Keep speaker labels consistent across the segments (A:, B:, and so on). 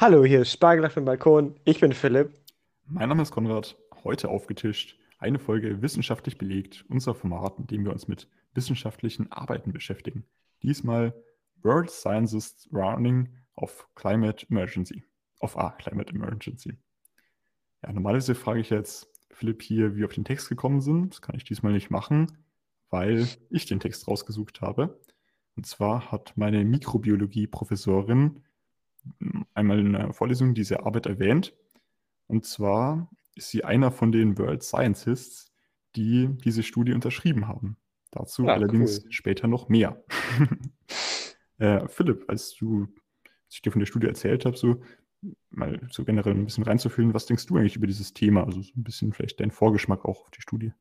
A: Hallo, hier ist Spargel auf dem Balkon. Ich bin Philipp.
B: Mein Name ist Konrad. Heute aufgetischt eine Folge Wissenschaftlich belegt, unser Format, in dem wir uns mit wissenschaftlichen Arbeiten beschäftigen. Diesmal World Sciences Warning of Climate Emergency. Of A, Climate Emergency. Ja, normalerweise frage ich jetzt Philipp hier, wie wir auf den Text gekommen sind. Das kann ich diesmal nicht machen, weil ich den Text rausgesucht habe. Und zwar hat meine Mikrobiologie-Professorin einmal in einer Vorlesung diese Arbeit erwähnt. Und zwar ist sie einer von den World Scientists, die diese Studie unterschrieben haben. Dazu ja, allerdings cool. später noch mehr. äh, Philipp, als du als ich dir von der Studie erzählt habe, so mal so generell ein bisschen reinzufühlen, was denkst du eigentlich über dieses Thema? Also so ein bisschen vielleicht dein Vorgeschmack auch auf die Studie.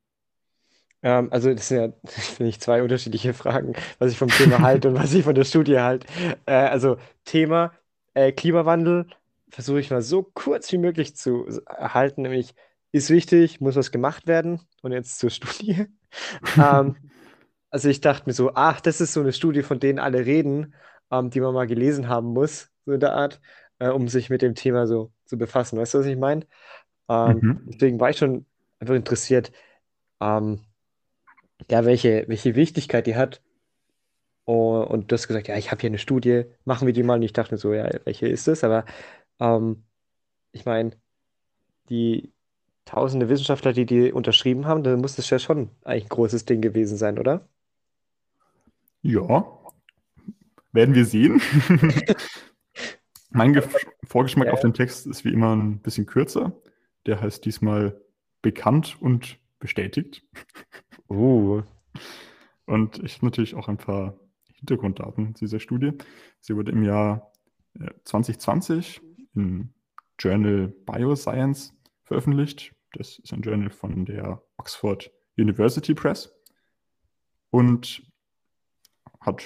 A: Ähm, also das sind ja, finde ich, zwei unterschiedliche Fragen, was ich vom Thema halte und was ich von der Studie halte. Äh, also Thema äh, Klimawandel versuche ich mal so kurz wie möglich zu erhalten, nämlich ist wichtig, muss was gemacht werden und jetzt zur Studie. ähm, also ich dachte mir so, ach, das ist so eine Studie, von denen alle reden, ähm, die man mal gelesen haben muss, so in der Art, äh, um sich mit dem Thema so zu befassen. Weißt du, was ich meine? Ähm, mhm. Deswegen war ich schon einfach interessiert, ähm, ja, welche, welche Wichtigkeit die hat. Oh, und du hast gesagt, ja, ich habe hier eine Studie, machen wir die mal. Und ich dachte mir so, ja, welche ist das? Aber ähm, ich meine, die tausende Wissenschaftler, die die unterschrieben haben, dann muss das ja schon eigentlich ein großes Ding gewesen sein, oder?
B: Ja, werden wir sehen. mein Ge Vorgeschmack ja. auf den Text ist wie immer ein bisschen kürzer. Der heißt diesmal bekannt und bestätigt.
A: Uh.
B: Und ich habe natürlich auch ein paar Hintergrunddaten dieser Studie. Sie wurde im Jahr 2020 äh, im Journal Bioscience veröffentlicht. Das ist ein Journal von der Oxford University Press und hat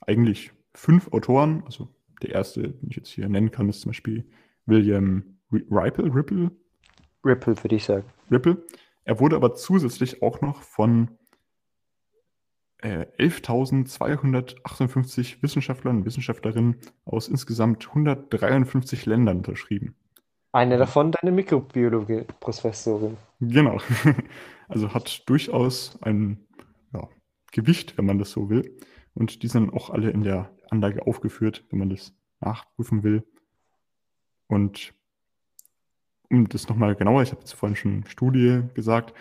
B: eigentlich fünf Autoren. Also der erste, den ich jetzt hier nennen kann, ist zum Beispiel William Ripple. Ripple,
A: Ripple würde ich sagen.
B: Ripple. Er wurde aber zusätzlich auch noch von äh, 11.258 Wissenschaftlern und Wissenschaftlerinnen aus insgesamt 153 Ländern unterschrieben.
A: Eine davon deine Mikrobiologie-Professorin.
B: Genau. Also hat durchaus ein ja, Gewicht, wenn man das so will. Und die sind auch alle in der Anlage aufgeführt, wenn man das nachprüfen will. Und um das nochmal genauer, ich habe jetzt vorhin schon Studie gesagt,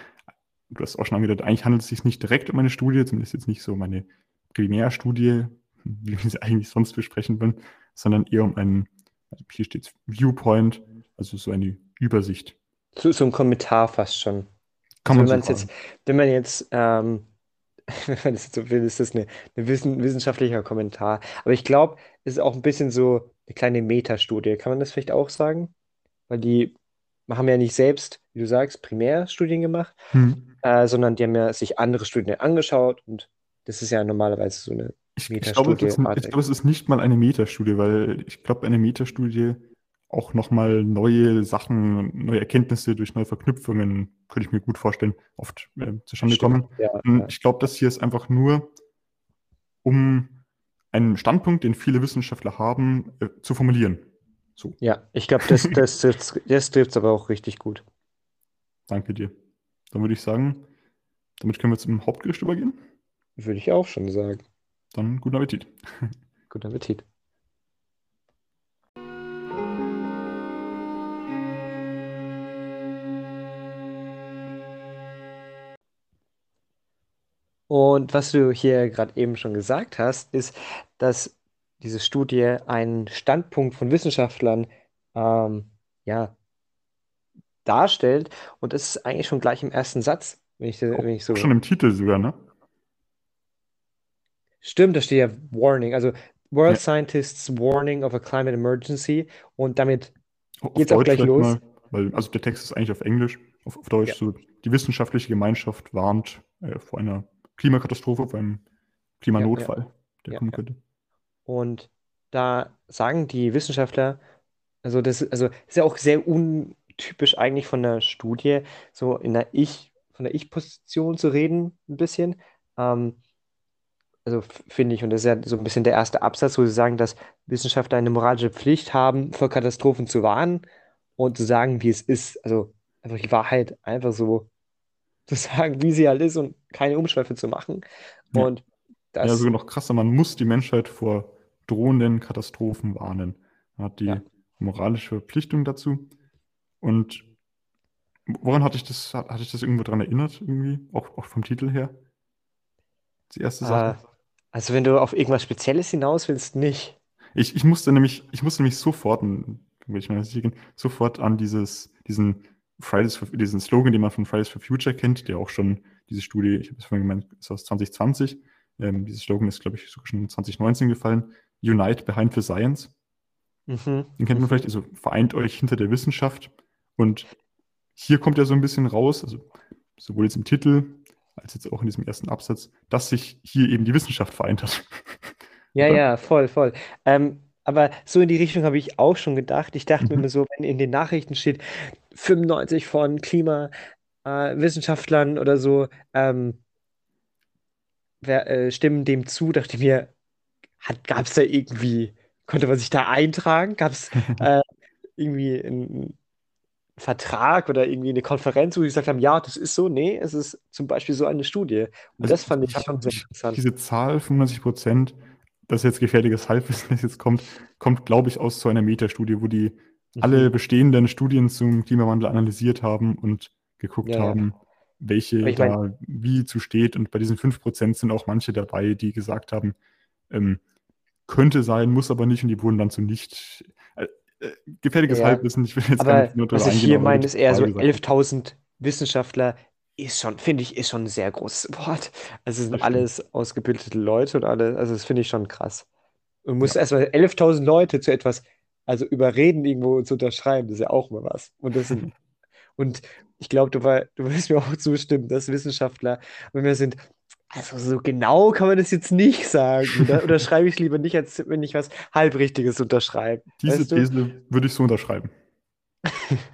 B: du hast auch schon angedeutet, eigentlich handelt es sich nicht direkt um eine Studie, zumindest jetzt nicht so meine Primärstudie, wie wir sie eigentlich sonst besprechen wollen, sondern eher um einen, also hier steht Viewpoint, also so eine Übersicht.
A: So, so ein Kommentar fast schon.
B: Kann
A: also
B: man so
A: jetzt, wenn man jetzt, ähm, wenn man das jetzt so will, ist das eine wissen, wissenschaftlicher Kommentar. Aber ich glaube, es ist auch ein bisschen so eine kleine Metastudie. Kann man das vielleicht auch sagen? Weil die haben ja nicht selbst, wie du sagst, Primärstudien gemacht, hm. äh, sondern die haben ja sich andere Studien angeschaut und das ist ja normalerweise so eine
B: ich, Metastudie. Ich glaube, glaub, es ist nicht mal eine Metastudie, weil ich glaube, eine Metastudie auch nochmal neue Sachen, neue Erkenntnisse durch neue Verknüpfungen, könnte ich mir gut vorstellen, oft äh, zustande kommen. Ja, ja. Ich glaube, das hier ist einfach nur, um einen Standpunkt, den viele Wissenschaftler haben, äh, zu formulieren.
A: So. Ja, ich glaube, das, das, das, das trifft es aber auch richtig gut.
B: Danke dir. Dann würde ich sagen, damit können wir zum Hauptgericht übergehen.
A: Würde ich auch schon sagen.
B: Dann guten Appetit.
A: Guten Appetit. Und was du hier gerade eben schon gesagt hast, ist, dass diese Studie einen Standpunkt von Wissenschaftlern ähm, ja, darstellt. Und das ist eigentlich schon gleich im ersten Satz, wenn ich, wenn ich so.
B: Schon im Titel sogar, ne?
A: Stimmt, da steht ja Warning. Also World ja. Scientists Warning of a Climate Emergency. Und damit geht es auch gleich los. Mal,
B: weil, also der Text ist eigentlich auf Englisch, auf, auf Deutsch. Ja. So, die wissenschaftliche Gemeinschaft warnt äh, vor einer Klimakatastrophe, vor einem Klimanotfall, ja, der kommen könnte.
A: Und da sagen die Wissenschaftler, also das also ist ja auch sehr untypisch eigentlich von der Studie, so in der Ich, von der Ich-Position zu reden, ein bisschen. Ähm, also finde ich, und das ist ja so ein bisschen der erste Absatz, wo sie sagen, dass Wissenschaftler eine moralische Pflicht haben, vor Katastrophen zu warnen und zu sagen, wie es ist. Also einfach die Wahrheit einfach so zu sagen, wie sie halt ist und keine Umschweife zu machen.
B: Ja.
A: Und
B: Ja,
A: das,
B: sogar noch krasser, man muss die Menschheit vor drohenden Katastrophen warnen. Man hat die
A: Ja.
B: moralische Verpflichtung dazu. Und woran hatte ich das, hat- hatte ich das irgendwo dran erinnert, irgendwie? Auch, auch vom Titel her? Die erste Sache.
A: also wenn du auf irgendwas Spezielles hinaus willst, nicht.
B: Ich, ich musste nämlich, ich musste nämlich sofort, ich gehen, sofort an dieses, diesen Fridays for, diesen Slogan, den man von Fridays for Future kennt, der auch schon diese Studie, ich habe es vorhin gemeint, ist aus 2020. Ähm, dieses Slogan ist, glaube ich, sogar schon 2019 gefallen. Unite behind the Science.
A: Mhm.
B: Den kennt man vielleicht, also vereint euch hinter der Wissenschaft. Und hier kommt ja so ein bisschen raus, also sowohl jetzt im Titel als jetzt auch in diesem ersten Absatz, dass sich hier eben die Wissenschaft vereint hat.
A: Ja, ja, voll, voll. Ähm, aber so in die Richtung habe ich auch schon gedacht. Ich dachte mir
B: Mhm.
A: immer so, wenn in den Nachrichten steht, 95 von Klimawissenschaftlern oder so ähm, wer, äh, stimmen dem zu, dachte ich mir, gab es da irgendwie, konnte man sich da eintragen? Gab es äh, irgendwie einen Vertrag oder irgendwie eine Konferenz, wo sie gesagt haben, ja, das ist so? Nee, es ist zum Beispiel so eine Studie. Und
B: Also
A: das fand ich
B: hab
A: schon sehr interessant.
B: Diese Zahl, 95 Prozent, das ist jetzt gefährliches Halbwissen, das jetzt kommt, kommt, glaube ich, aus so einer Metastudie, wo die alle
A: Mhm.
B: bestehenden Studien zum Klimawandel analysiert haben und geguckt
A: Ja, ja.
B: haben, welche
A: Aber ich
B: da
A: mein-
B: wie zu steht. Und bei diesen 5% sind auch manche dabei, die gesagt haben, ähm, könnte sein, muss aber nicht und die wurden dann zu nicht. Äh, äh, gefährliches
A: Ja.
B: Halbwissen, ich will jetzt gar
A: Aber
B: nicht nur
A: was ich hier meine, ist eher so
B: Frage gesagt hat.
A: 11.000 Wissenschaftler ist schon, finde ich, ist schon ein sehr großes Wort. Also es sind alles ausgebildete Leute und alle, also das finde ich schon krass. Und musst
B: Ja.
A: erstmal 11.000 Leute zu etwas, also überreden, irgendwo zu unterschreiben, das ist ja auch mal was. Und das sind, und ich glaube, du, war- du wirst mir auch zustimmen, dass Wissenschaftler, wenn wir sind, also so genau kann man das jetzt nicht sagen. Oder, oder schreibe ich es lieber nicht, als wenn ich was Halbrichtiges unterschreibe.
B: Diese
A: Weißt du?
B: These würde ich so unterschreiben.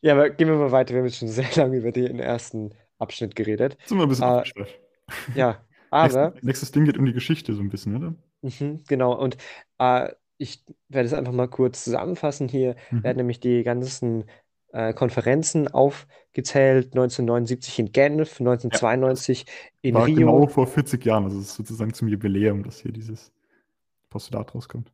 A: Ja, aber gehen wir mal weiter. Wir haben jetzt schon sehr lange über den ersten Abschnitt geredet.
B: Jetzt sind wir ein bisschen abgeschweift.
A: Ja, aber,
B: Nächstes, nächstes Ding geht um die Geschichte so ein bisschen, oder?
A: mhm, genau. Und äh, ich werde es einfach mal kurz zusammenfassen. Hier
B: Mhm.
A: werden nämlich die ganzen äh, Konferenzen aufgezählt. 1979 in Genf, 1992 in
B: War
A: Rio.
B: genau vor 40 Jahren, also es ist sozusagen zum Jubiläum, dass hier dieses Postulat rauskommt.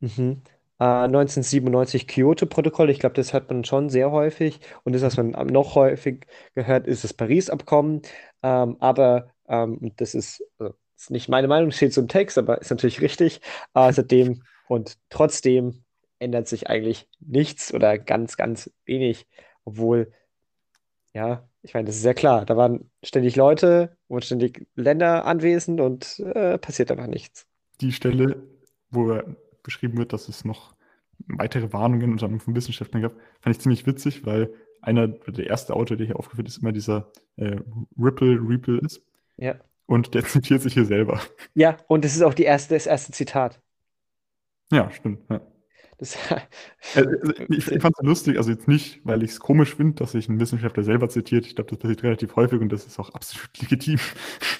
A: Mhm. Äh, 1997 Kyoto-Protokoll. Ich glaube, das hört man schon sehr häufig. Und das, was man noch häufig gehört, ist das Paris-Abkommen. Ähm, aber ähm, und das ist, also, ist nicht meine Meinung, steht so im Text, aber ist natürlich richtig. Äh, seitdem und trotzdem ändert sich eigentlich nichts oder ganz, ganz wenig. Obwohl, ja, ich meine, das ist sehr klar. Da waren ständig Leute und ständig Länder anwesend und äh, passiert einfach nichts.
B: Die Stelle, wo beschrieben wird, dass es noch weitere Warnungen unter anderem von Wissenschaftlern gab, fand ich ziemlich witzig, weil einer, der erste Autor, der hier aufgeführt ist, immer dieser äh, Ripple Ripple ist.
A: Ja.
B: Und der zitiert sich hier selber.
A: Ja, und das ist auch die erste, das erste Zitat.
B: Ja, stimmt. Ja.
A: Das,
B: Äh, also ich ich fand es lustig, also jetzt nicht, weil ich es komisch finde, dass sich ein Wissenschaftler selber zitiert. Ich glaube, das passiert relativ häufig und das ist auch absolut legitim.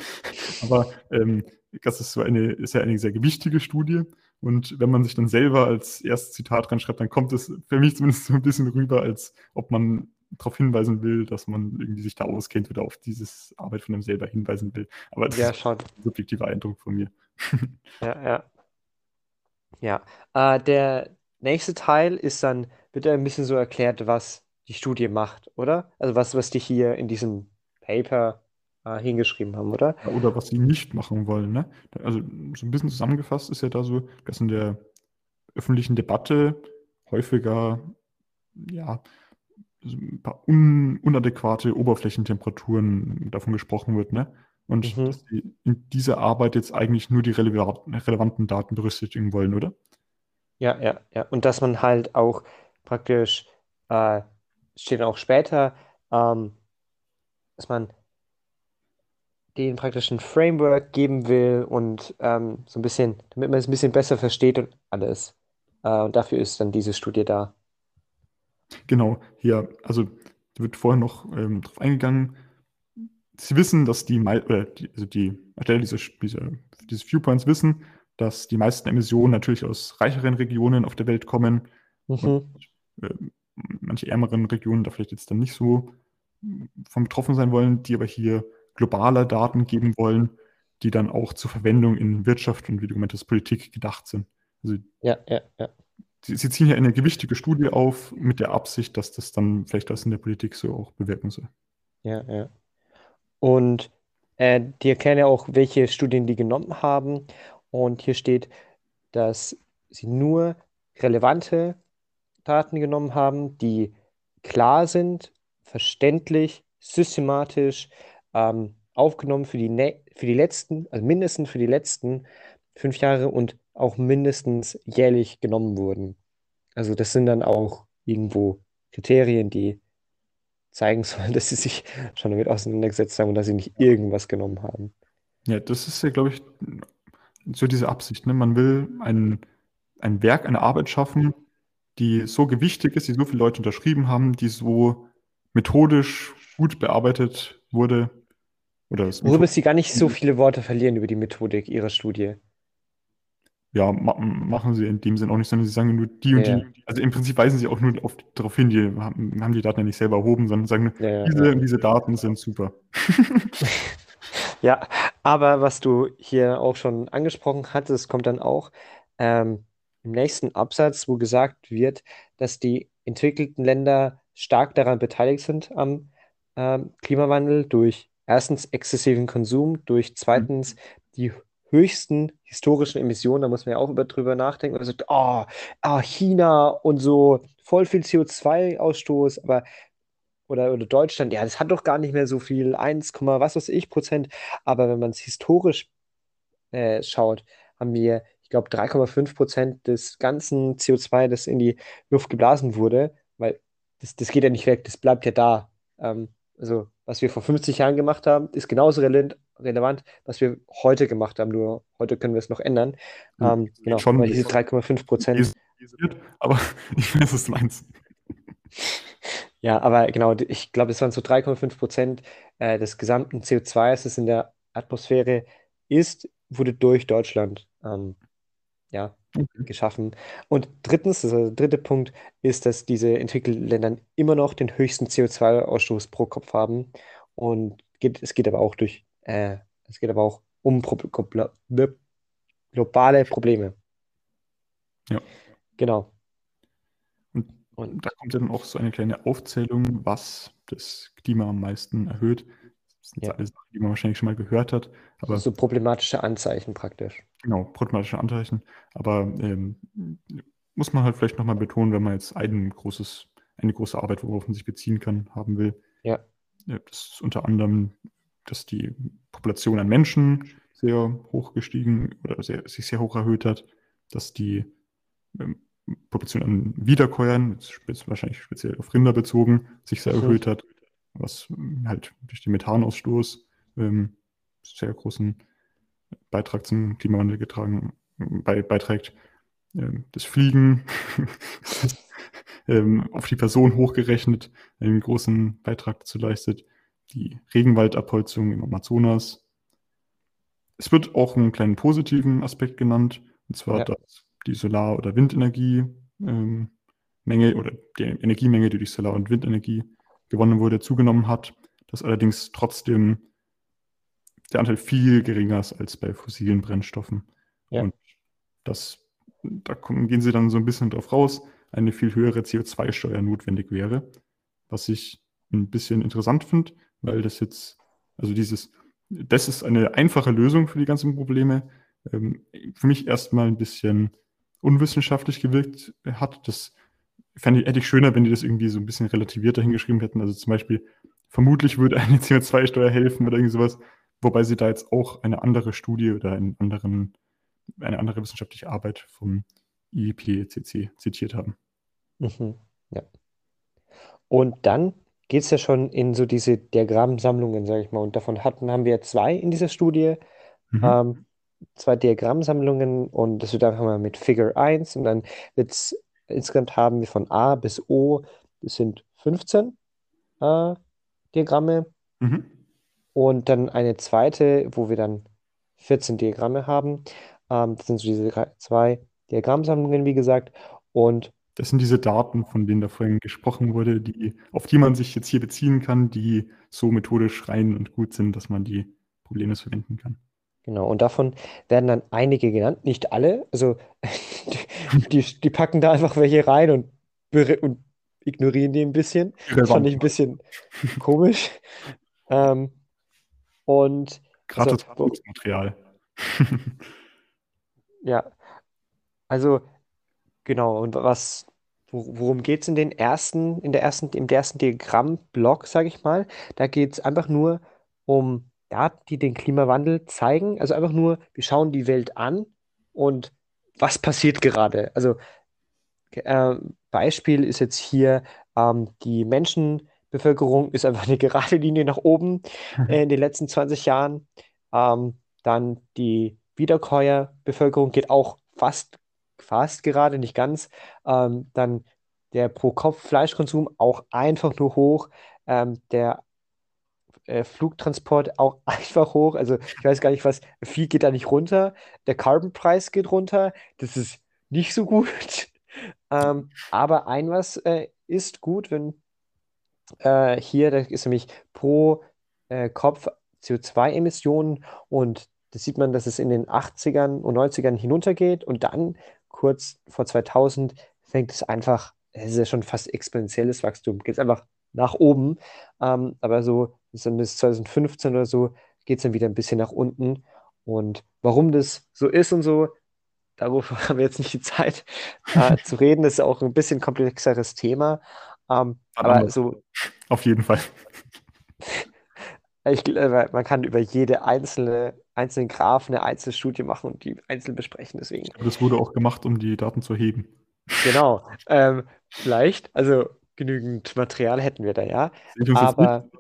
B: Aber ähm, das ist so eine, ist ja eine sehr gewichtige Studie. Und wenn man sich dann selber als erstes Zitat reinschreibt, dann kommt es für mich zumindest so ein bisschen rüber, als ob man darauf hinweisen will, dass man irgendwie sich da auskennt oder auf dieses Arbeit von einem selber hinweisen will. Aber das
A: ja,
B: ist ein subjektiver Eindruck von mir.
A: Ja, ja. Ja. Äh, der nächste Teil ist dann, wird ein bisschen so erklärt, was die Studie macht, oder? Also was, was die hier in diesem Paper äh, hingeschrieben haben, oder?
B: Ja, Oder was sie nicht machen wollen. Ne? Also so ein bisschen zusammengefasst ist ja da so, dass in der öffentlichen Debatte häufiger ja, ein paar un unadäquate Oberflächentemperaturen davon gesprochen wird. Ne? Und
A: Mhm.
B: dass sie in dieser Arbeit jetzt eigentlich nur die releva- relevanten Daten berücksichtigen wollen, oder?
A: Ja, ja, ja. Und dass man halt auch praktisch, äh, steht auch später, ähm, dass man den praktischen Framework geben will und ähm, so ein bisschen, damit man es ein bisschen besser versteht und alles. Äh, und dafür ist dann diese Studie da.
B: Genau, hier, also wird vorher noch ähm, drauf eingegangen, sie wissen, dass die, oder die, also die Ersteller dieser, dieser, dieses Viewpoints wissen, dass die meisten Emissionen natürlich aus reicheren Regionen auf der Welt kommen. Mhm. Und, äh, manche ärmeren Regionen da vielleicht jetzt dann nicht so von betroffen sein wollen, die aber hier globale Daten geben wollen, die dann auch zur Verwendung in Wirtschaft und wie du gemeint hast, Politik gedacht sind.
A: Also, ja, ja, ja.
B: Sie, sie ziehen hier eine gewichtige Studie auf mit der Absicht, dass das dann vielleicht das in der Politik so auch bewirken soll.
A: Ja, ja. Und äh, die erklären ja auch, welche Studien die genommen haben. Und hier steht, dass sie nur relevante Daten genommen haben, die klar sind, verständlich, systematisch ähm, aufgenommen für die, für die letzten, also mindestens für die letzten fünf Jahre und auch mindestens jährlich genommen wurden. Also das sind dann auch irgendwo Kriterien, die zeigen sollen, dass sie sich schon damit auseinandergesetzt haben und dass sie nicht irgendwas genommen haben.
B: Ja, das ist ja, glaube ich, so diese Absicht. Ne? Man will ein, ein Werk, eine Arbeit schaffen, die so gewichtig ist, die so viele Leute unterschrieben haben, die so methodisch gut bearbeitet wurde.
A: Oder Worüber sie gar nicht so viele Worte verlieren über die Methodik ihrer Studie
B: ja, ma machen sie in dem Sinn auch nicht, sondern sie sagen nur die und ja. die. Also im Prinzip weisen sie auch nur auf, darauf hin, die haben, haben, die Daten ja nicht selber erhoben, sondern sagen, ja, diese, diese Daten sind super.
A: ja, aber was du hier auch schon angesprochen hattest, kommt dann auch ähm, im nächsten Absatz, wo gesagt wird, dass die entwickelten Länder stark daran beteiligt sind am ähm, Klimawandel durch erstens exzessiven Konsum, durch zweitens mhm. die höchsten historischen Emissionen, da muss man ja auch über, drüber nachdenken. Man sagt, oh, ah, China und so voll viel CO2-Ausstoß, aber oder, oder Deutschland, ja, das hat doch gar nicht mehr so viel, 1, was weiß ich Prozent. Aber wenn man es historisch äh, schaut, haben wir, ich glaube, 3,5 Prozent des ganzen CO2, das in die Luft geblasen wurde, weil das, das geht ja nicht weg, das bleibt ja da. Ähm, also, was wir vor 50 Jahren gemacht haben, ist genauso relevant, relevant, was wir heute gemacht haben. Nur heute können wir es noch ändern. Ähm, genau, schon diese 3,5 Prozent.
B: Aber ich weiß, was du meinst.
A: Ja, aber genau, ich glaube, es waren so 3,5 Prozent äh, des gesamten CO2, das in der Atmosphäre ist, wurde durch Deutschland ähm, ja, okay. geschaffen. Und drittens, also der dritte Punkt, ist, dass diese entwickelten Länder immer noch den höchsten CO2-Ausstoß pro Kopf haben. Und geht, es geht aber auch durch äh, es geht aber auch um Pro globale Probleme.
B: Ja.
A: Genau.
B: Und, da kommt dann auch so eine kleine Aufzählung, was das Klima am meisten erhöht. Das sind ja. alles Sachen, die man wahrscheinlich schon mal gehört hat.
A: Aber so problematische Anzeichen praktisch.
B: Genau, problematische Anzeichen. Aber ähm, muss man halt vielleicht nochmal betonen, wenn man jetzt ein großes, eine große Arbeit, worauf man sich beziehen kann, haben will.
A: Ja.
B: Das ist unter anderem dass die Population an Menschen sehr hoch gestiegen oder sehr, sich sehr hoch erhöht hat, dass die ähm, Population an Wiederkäuern, wahrscheinlich speziell auf Rinder bezogen, sich sehr erhöht hat, was ähm, halt durch den Methanausstoß ähm, sehr großen Beitrag zum Klimawandel getragen, bei, beiträgt. Ähm, das Fliegen ähm, auf die Person hochgerechnet einen großen Beitrag dazu leistet die Regenwaldabholzung im Amazonas. Es wird auch einen kleinen positiven Aspekt genannt, und zwar, ja. dass die Solar- oder Windenergie ähm, Menge oder die Energiemenge, die durch Solar- und Windenergie gewonnen wurde, zugenommen hat. Dass allerdings trotzdem der Anteil viel geringer ist als bei fossilen Brennstoffen. Ja. Und das, da kommen, gehen sie dann so ein bisschen drauf raus, eine viel höhere CO2-Steuer notwendig wäre, was ich ein bisschen interessant finde, weil das jetzt, also dieses, das ist eine einfache Lösung für die ganzen Probleme. Ähm, für mich erstmal ein bisschen unwissenschaftlich gewirkt hat. Das fände ich, hätte ich schöner, wenn die das irgendwie so ein bisschen relativierter hingeschrieben hätten. Also zum Beispiel, vermutlich würde eine CO2-Steuer helfen oder irgendwie sowas, wobei sie da jetzt auch eine andere Studie oder einen anderen, eine andere wissenschaftliche Arbeit vom IPCC zitiert haben.
A: Mhm, ja. Und dann geht es ja schon in so diese Diagrammsammlungen, sage ich mal. Und davon hatten, haben wir zwei in dieser Studie. Mhm. Ähm, zwei Diagrammsammlungen und das wird einfach mal mit Figure 1 und dann wird es insgesamt haben wir von A bis O, das sind 15 äh, Diagramme. Mhm. Und dann eine zweite, wo wir dann 14 Diagramme haben. Ähm, das sind so diese zwei Diagrammsammlungen, wie gesagt. Und
B: Das sind diese Daten, von denen da vorhin gesprochen wurde, die, auf die man sich jetzt hier beziehen kann, die so methodisch rein und gut sind, dass man die problemlos verwenden kann.
A: Genau, und davon werden dann einige genannt, nicht alle. Also die, die, packen da einfach welche rein und, und ignorieren die ein bisschen. Das fand ich ein bisschen komisch. Ähm, und
B: Gratis
A: also,
B: Material.
A: ja, also genau, und was, wo- worum geht es in den ersten, in der ersten, im ersten Diagrammblock, sage ich mal? Da geht es einfach nur um Daten, die den Klimawandel zeigen. Also einfach nur, wir schauen die Welt an und was passiert gerade. Also äh, Beispiel ist jetzt hier, ähm, die Menschenbevölkerung ist einfach eine gerade Linie nach oben äh, in den letzten 20 Jahren. Ähm, dann die Wiederkäuerbevölkerung geht auch fast, fast gerade, nicht ganz. Ähm, dann der Pro-Kopf-Fleischkonsum auch einfach nur hoch. Ähm, der äh, Flugtransport auch einfach hoch. Also ich weiß gar nicht, was, viel geht da nicht runter. Der Carbon-Preis geht runter. Das ist nicht so gut. Ähm, aber ein was äh, ist gut, wenn äh, hier, das ist nämlich pro äh, Kopf CO2-Emissionen und das sieht man, dass es in den 80ern und 90ern hinuntergeht und dann kurz vor 2000 fängt es einfach, es ist ja schon fast exponentielles Wachstum, geht es einfach nach oben, ähm, aber so bis dann bis 2015 oder so geht es dann wieder ein bisschen nach unten und warum das so ist und so, darüber haben wir jetzt nicht die Zeit äh, zu reden, das ist auch ein bisschen komplexeres Thema, ähm, aber so
B: Auf jeden Fall.
A: Ich, glaube, man kann über jede einzelne, einzelnen Graph eine einzelne Studie machen und die einzeln besprechen, deswegen.
B: Aber das wurde auch gemacht, um die Daten zu erheben.
A: Genau. Ähm, vielleicht, also genügend Material hätten wir da, ja. Aber,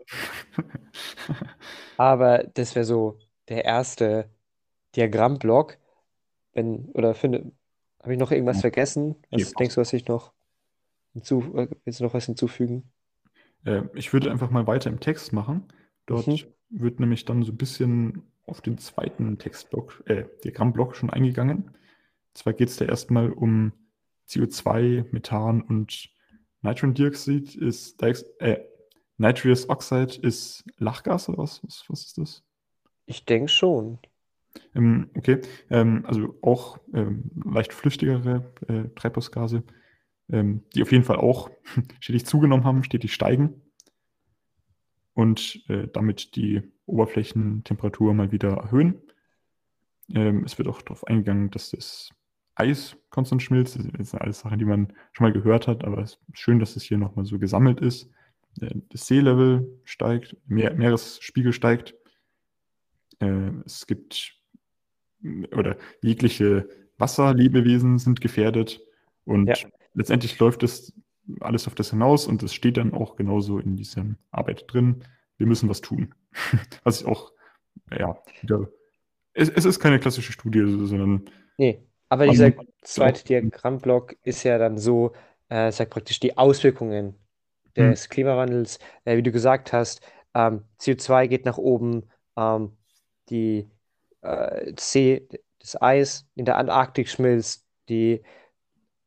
A: aber das wäre so der erste Diagrammblock. Wenn, oder finde, habe ich noch irgendwas vergessen? Was
B: passt.
A: denkst du, was ich noch hinzu, äh, willst du noch was hinzufügen?
B: Äh, ich würde einfach mal weiter im Text machen. Dort
A: Mhm.
B: wird nämlich dann so ein bisschen auf den zweiten Textblock, äh, Diagrammblock schon eingegangen. Und zwar geht es da erstmal um CO2, Methan und Nitrogenoxid ist, äh, Nitrous Oxide ist Lachgas oder was? Was, was ist das?
A: Ich denke schon.
B: Ähm, okay, ähm, also auch ähm, leicht flüchtigere äh, Treibhausgase, ähm, die auf jeden Fall auch stetig zugenommen haben, stetig steigen und äh, damit die Oberflächentemperatur mal wieder erhöhen. Ähm, es wird auch darauf eingegangen, dass das Eis konstant schmilzt. Das sind alles Sachen, die man schon mal gehört hat, aber es ist schön, dass es hier nochmal so gesammelt ist. Äh, Das Seelevel steigt, Meer, Meeresspiegel steigt. Äh, Es gibt oder jegliche Wasserlebewesen sind gefährdet und
A: Ja.
B: letztendlich läuft es alles auf das hinaus und es steht dann auch genauso in dieser Arbeit drin. Wir müssen was tun. Was ich auch, ja, wieder, es, es ist keine klassische Studie, sondern
A: Nee, aber dieser zweite Diagrammblock ist ja dann so, äh, sagt praktisch die Auswirkungen des Klimawandels, äh, wie du gesagt hast, ähm, CO2 geht nach oben, ähm, die äh, See, das Eis in der Antarktik schmilzt, die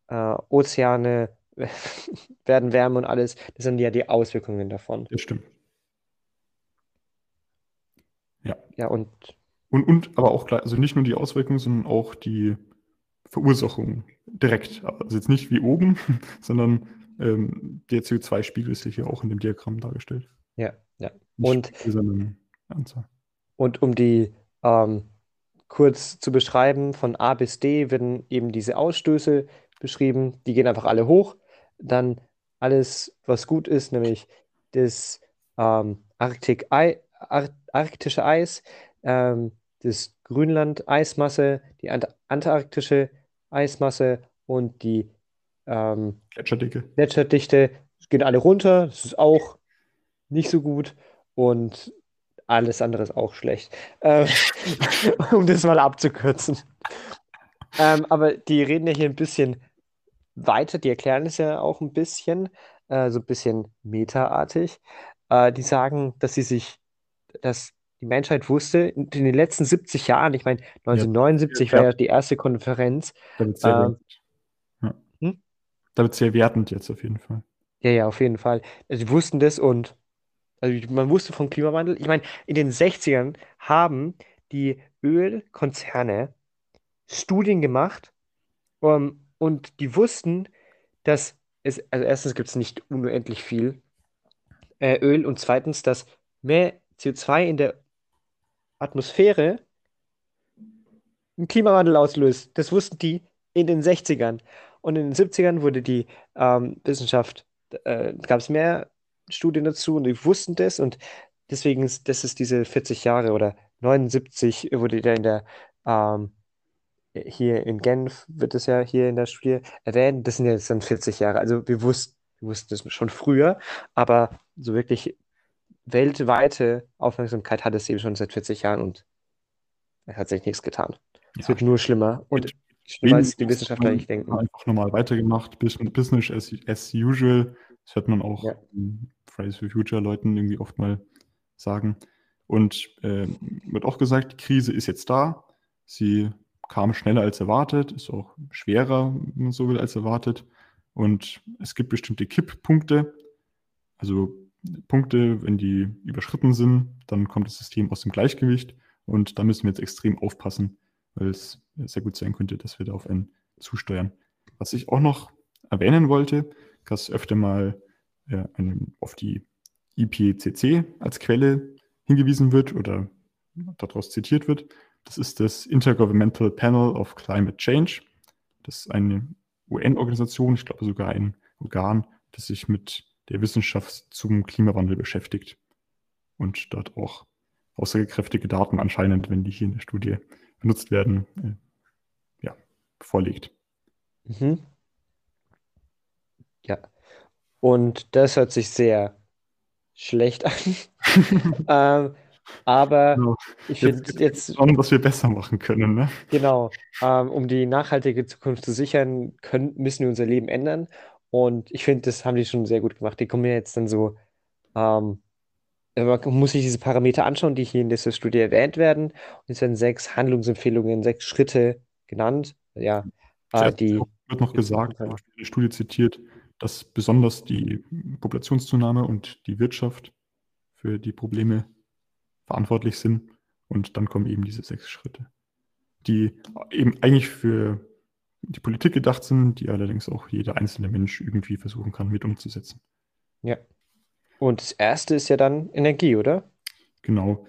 A: äh, Ozeane werden wärmer und alles. Das sind ja die Auswirkungen davon.
B: das stimmt. Ja.
A: Ja, und
B: Und, und aber auch also nicht nur die Auswirkungen, sondern auch die Verursachung direkt. Also jetzt nicht wie oben, sondern ähm, der CO2-Spiegel ist hier auch in dem Diagramm dargestellt.
A: ja, ja. Und. Und um die ähm, kurz zu beschreiben, von A bis D werden eben diese Ausstöße beschrieben. Die gehen einfach alle hoch. Dann alles, was gut ist, nämlich das ähm, Arktik Ei, Ar arktische Eis, ähm, das Grönland-Eismasse, die Ant antarktische Eismasse und die ähm,
B: Gletscherdicke.
A: Gletscherdichte gehen alle runter. Das ist auch nicht so gut. Und alles andere ist auch schlecht. Ähm, um das mal abzukürzen. Ähm, aber die reden ja hier ein bisschen weiter, die erklären es ja auch ein bisschen, äh, so ein bisschen metaartig. Äh, die sagen, dass sie sich, dass die Menschheit wusste in, in den letzten 70 Jahren, ich meine, 1979
B: Ja.
A: war ja die erste Konferenz.
B: Da wird sehr
A: Ähm,
B: wertend. Ja.
A: Hm?
B: Sehr wertend jetzt auf jeden Fall.
A: Ja, ja, auf jeden Fall. Also, sie wussten das und also man wusste vom Klimawandel. Ich meine, in den 60ern haben die Ölkonzerne Studien gemacht, um, und die wussten, dass es, also erstens gibt es nicht unendlich viel äh, Öl und zweitens, dass mehr CO2 in der Atmosphäre einen Klimawandel auslöst. Das wussten die in den 60ern. Und in den 70ern wurde die ähm, Wissenschaft, äh, gab es mehr Studien dazu und die wussten das und deswegen ist das ist diese 40 Jahre oder 79 wurde der in der ähm, hier in Genf wird es ja hier in der Studie erwähnt, das sind jetzt dann 40 Jahre. Also wir wussten, wir wussten das schon früher, aber so wirklich weltweite Aufmerksamkeit hat es eben schon seit 40 Jahren und es hat sich nichts getan. Es
B: Ja,
A: wird nur schlimmer und
B: mit
A: schlimmer als die Wissenschaftler nicht denken.
B: Einfach normal weitergemacht, Business Business as, as usual. Das hört man auch
A: Ja.
B: Fridays for Future Leuten irgendwie oft mal sagen. Und ähm, wird auch gesagt, die Krise ist jetzt da. Sie kam schneller als erwartet, ist auch schwerer, wenn man so will, als erwartet. Und es gibt bestimmte Kipppunkte. Also Punkte, wenn die überschritten sind, dann kommt das System aus dem Gleichgewicht. Und da müssen wir jetzt extrem aufpassen, weil es sehr gut sein könnte, dass wir da auf einen zusteuern. Was ich auch noch erwähnen wollte, dass öfter mal äh, auf die IPCC als Quelle hingewiesen wird oder daraus zitiert wird. Das ist das Intergovernmental Panel of Climate Change. Das ist eine UN-Organisation, ich glaube sogar ein Organ, das sich mit der Wissenschaft zum Klimawandel beschäftigt und dort auch aussagekräftige Daten anscheinend, wenn die hier in der Studie benutzt werden, äh, ja, vorlegt.
A: Mhm. Ja. Und das hört sich sehr schlecht an. ähm, aber
B: Genau.
A: ich finde jetzt,
B: schauen, was wir besser machen können. Ne?
A: genau, ähm, um die nachhaltige Zukunft zu sichern, können, müssen wir unser Leben ändern. Und ich finde, das haben die schon sehr gut gemacht. Die kommen ja jetzt dann so, ähm, man muss sich diese Parameter anschauen, die hier in dieser Studie erwähnt werden. Und es werden sechs Handlungsempfehlungen, sechs Schritte genannt. Ja, äh, die
B: wird noch gesagt, in der Studie zitiert, dass besonders die Populationszunahme und die Wirtschaft für die Probleme verantwortlich sind. Und dann kommen eben diese sechs Schritte, die eben eigentlich für die Politik gedacht sind, die allerdings auch jeder einzelne Mensch irgendwie versuchen kann, mit umzusetzen.
A: Ja. Und das erste ist ja dann Energie, oder?
B: Genau.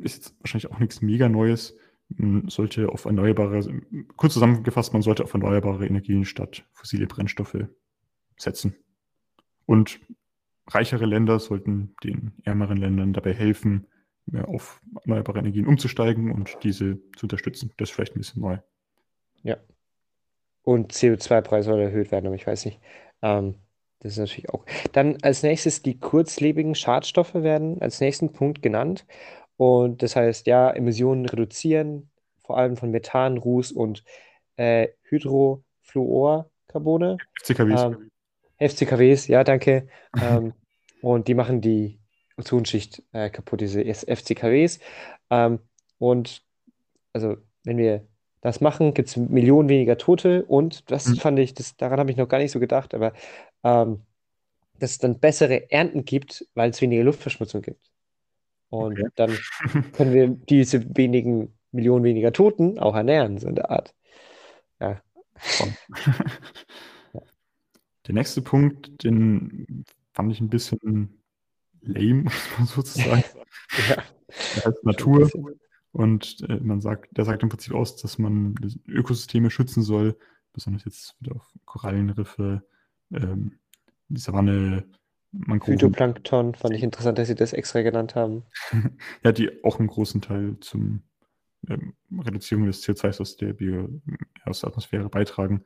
B: Ist jetzt wahrscheinlich auch nichts mega Neues. Man sollte auf erneuerbare, kurz zusammengefasst, man sollte auf erneuerbare Energien statt fossile Brennstoffe setzen. Und reichere Länder sollten den ärmeren Ländern dabei helfen, mehr auf erneuerbare Energien umzusteigen und diese zu unterstützen. Das ist vielleicht ein bisschen neu.
A: Ja. Und CO2-Preis soll erhöht werden, aber ich weiß nicht. Ähm, das ist natürlich auch. Dann als nächstes die kurzlebigen Schadstoffe werden als nächsten Punkt genannt. Und das heißt, ja, Emissionen reduzieren, vor allem von Methan, Ruß und äh, Hydrofluorcarbone.
B: FCKWs.
A: Ähm, FCKWs, ja, danke. ähm, und die machen die Ozonschicht äh, kaputt, diese FCKWs. Ähm, und also, wenn wir das machen, gibt es Millionen weniger Tote. Und das
B: Mhm.
A: fand ich, das, daran habe ich noch gar nicht so gedacht, aber ähm, dass es dann bessere Ernten gibt, weil es weniger Luftverschmutzung gibt. Und
B: Okay.
A: dann können wir diese wenigen Millionen weniger Toten auch ernähren, so in der Art. Ja.
B: Der nächste Punkt, den fand ich ein bisschen lame, muss man sozusagen.
A: Ja.
B: Der heißt Natur. Und äh, man sagt, der sagt im Prinzip aus, dass man Ökosysteme schützen soll, besonders jetzt wieder auf Korallenriffe, ähm, die Savanne, Mangroven,
A: Phytoplankton fand ich interessant, dass Sie das extra genannt haben.
B: ja, die auch einen großen Teil zum ähm, Reduzierung des CO2 aus der, Bio, aus der Atmosphäre beitragen,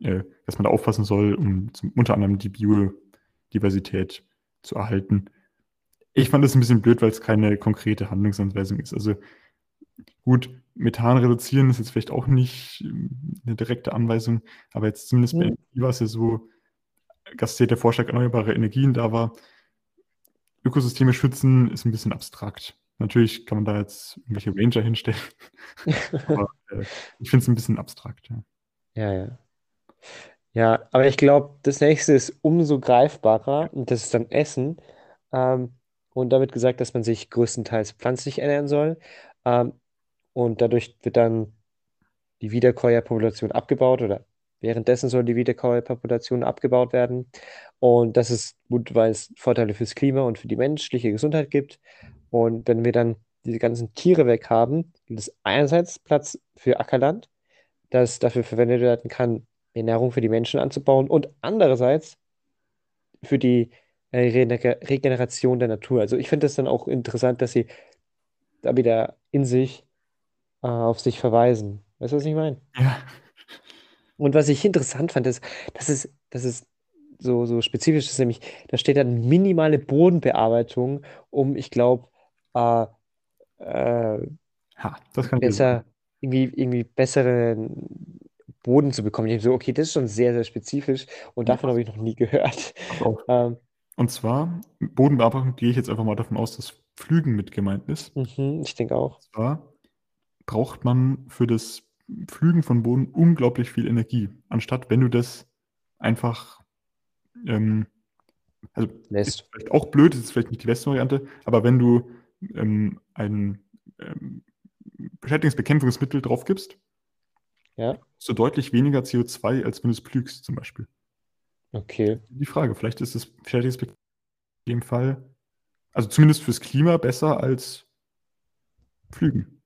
B: äh, dass man da aufpassen soll, um zum, unter anderem die Biodiversität zu erhalten. Ich fand das ein bisschen blöd, weil es keine konkrete Handlungsanweisung ist. Also gut, Methan reduzieren ist jetzt vielleicht auch nicht ähm, eine direkte Anweisung, aber jetzt zumindest bei
A: Hm.
B: Energie war es ja so, dass der Vorschlag erneuerbare Energien da war. Ökosysteme schützen ist ein bisschen abstrakt. Natürlich kann man da jetzt irgendwelche Ranger hinstellen. aber äh, ich finde es ein bisschen abstrakt. Ja,
A: Ja, ja. Ja, aber ich glaube, das nächste ist umso greifbarer und das ist dann Essen. Ähm, und damit gesagt, dass man sich größtenteils pflanzlich ernähren soll. Ähm, und dadurch wird dann die Wiederkäuerpopulation abgebaut oder währenddessen soll die Wiederkäuerpopulation abgebaut werden. Und das ist gut, weil es Vorteile fürs Klima und für die menschliche Gesundheit gibt. Und wenn wir dann diese ganzen Tiere weg haben, gibt es einerseits Platz für Ackerland, das dafür verwendet werden kann, mehr Nahrung für die Menschen anzubauen und andererseits für die äh, Regener- Regeneration der Natur. Also ich finde das dann auch interessant, dass sie da wieder in sich äh, auf sich verweisen. Weißt du, was ich meine?
B: Ja,
A: Und was ich interessant fand, ist, dass es, dass es so, so spezifisch ist, nämlich da steht dann minimale Bodenbearbeitung, um, ich glaube, äh, äh, besser, irgendwie, irgendwie besseren Boden zu bekommen. Ich so, okay, das ist schon sehr, sehr spezifisch und davon habe ich noch nie gehört. Ähm,
B: Und zwar, Bodenbearbeitung gehe ich jetzt einfach mal davon aus, dass Pflügen mit gemeint ist.
A: mhm, ich denke auch.
B: Und zwar braucht man für das Pflügen von Boden unglaublich viel Energie, anstatt wenn du das einfach, ähm, also ist
A: Lässt.
B: vielleicht auch blöd, ist vielleicht nicht die beste Variante, aber wenn du ähm, ein ähm, Schädlingsbekämpfungsmittel drauf gibst,
A: Ja,
B: hast du deutlich weniger CO2, als wenn du es pflügst zum Beispiel.
A: okay.
B: Die Frage, vielleicht ist das Schädlingsbekämpfungsmittel in dem Fall, also zumindest fürs Klima, besser als Pflügen.